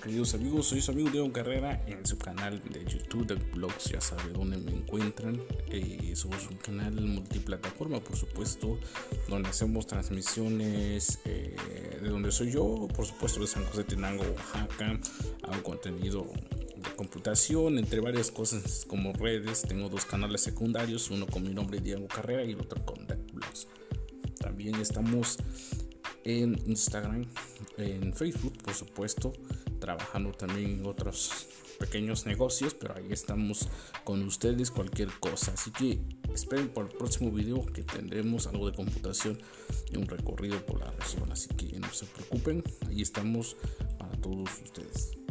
queridos amigos? Soy su amigo Diego Carrera en su canal de YouTube de blogs, ya sabe dónde me encuentran. Eh, somos un canal multiplataforma, por supuesto, donde hacemos transmisiones eh, de donde soy yo, por supuesto de San José Tenango, Oaxaca. Hago contenido de computación, entre varias cosas como redes. Tengo dos canales secundarios, uno con mi nombre Diego Carrera y el otro con Deck Blogs. También estamos en Instagram, en Facebook, por supuesto, trabajando también en otros pequeños negocios, pero ahí estamos con ustedes cualquier cosa. Así que esperen por el próximo video que tendremos algo de computación y un recorrido por la región. Así que no se preocupen, ahí estamos para todos ustedes.